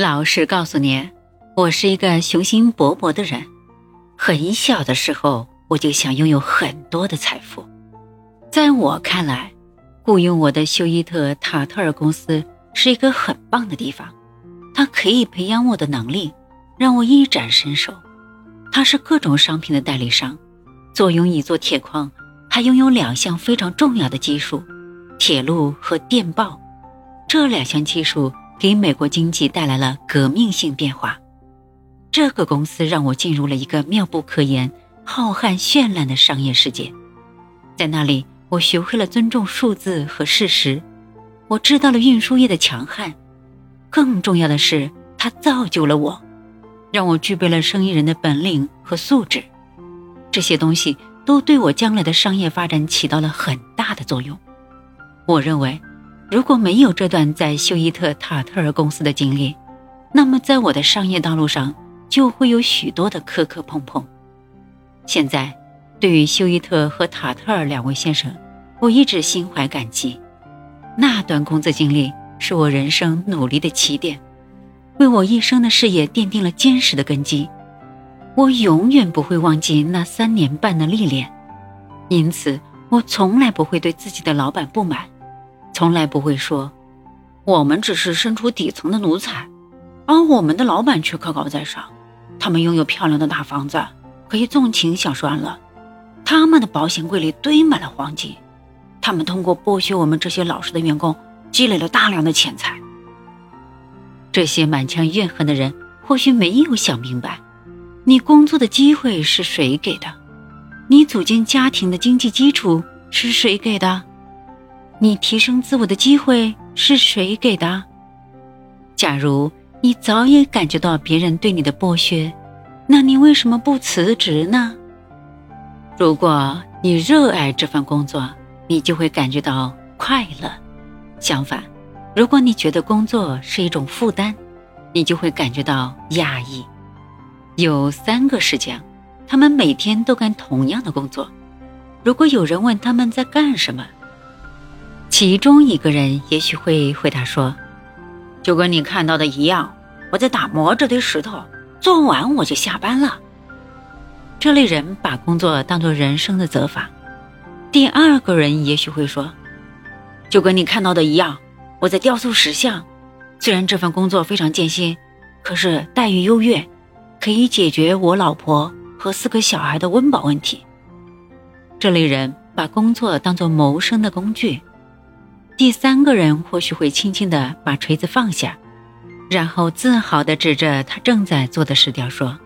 老实告诉你，我是一个雄心勃勃的人。很小的时候，我就想拥有很多的财富。在我看来，雇佣我的休伊特塔特尔公司是一个很棒的地方，它可以培养我的能力，让我一展身手。它是各种商品的代理商，坐拥一座铁矿，还拥有两项非常重要的技术：铁路和电报。这两项技术。给美国经济带来了革命性变化。这个公司让我进入了一个妙不可言、浩瀚绚烂的商业世界。在那里，我学会了尊重数字和事实。我知道了运输业的强悍。更重要的是，它造就了我，让我具备了生意人的本领和素质。这些东西都对我将来的商业发展起到了很大的作用。我认为。如果没有这段在休伊特塔特尔公司的经历，那么在我的商业道路上就会有许多的磕磕碰碰。现在，对于休伊特和塔特尔两位先生，我一直心怀感激。那段工作经历是我人生努力的起点，为我一生的事业奠定了坚实的根基。我永远不会忘记那三年半的历练，因此我从来不会对自己的老板不满。从来不会说，我们只是身处底层的奴才，而我们的老板却高高在上。他们拥有漂亮的大房子，可以纵情享受安乐。他们的保险柜里堆满了黄金。他们通过剥削我们这些老实的员工，积累了大量的钱财。这些满腔怨恨的人或许没有想明白，你工作的机会是谁给的？你组建家庭的经济基础是谁给的？你提升自我的机会是谁给的？假如你早已感觉到别人对你的剥削，那你为什么不辞职呢？如果你热爱这份工作，你就会感觉到快乐。相反，如果你觉得工作是一种负担，你就会感觉到压抑。有三个石匠，他们每天都干同样的工作。如果有人问他们在干什么？其中一个人也许会回答说：“就跟你看到的一样，我在打磨这堆石头，做完我就下班了。”这类人把工作当作人生的责罚。第二个人也许会说：“就跟你看到的一样，我在雕塑石像，虽然这份工作非常艰辛，可是待遇优越，可以解决我老婆和四个小孩的温饱问题。”这类人把工作当作谋生的工具。第三个人或许会轻轻地把锤子放下，然后自豪地指着他正在做的石雕说：“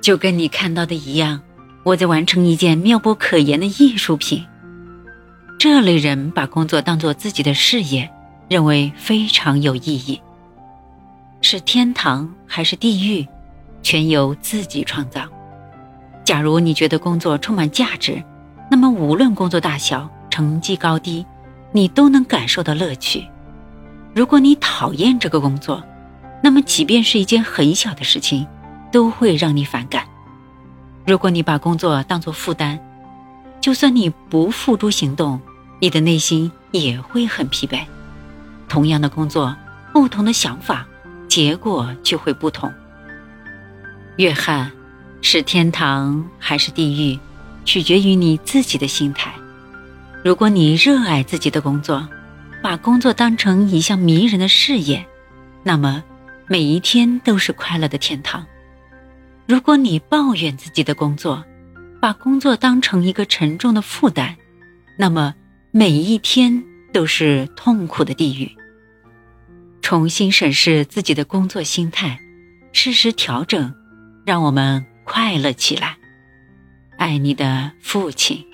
就跟你看到的一样，我在完成一件妙不可言的艺术品。”这类人把工作当做自己的事业，认为非常有意义。是天堂还是地狱，全由自己创造。假如你觉得工作充满价值，那么无论工作大小、成绩高低。你都能感受到乐趣。如果你讨厌这个工作，那么即便是一件很小的事情，都会让你反感。如果你把工作当作负担，就算你不付诸行动，你的内心也会很疲惫。同样的工作，不同的想法，结果就会不同。约翰，是天堂还是地狱，取决于你自己的心态。如果你热爱自己的工作，把工作当成一项迷人的事业，那么每一天都是快乐的天堂。如果你抱怨自己的工作，把工作当成一个沉重的负担，那么每一天都是痛苦的地狱。重新审视自己的工作心态，适时调整，让我们快乐起来。爱你的父亲。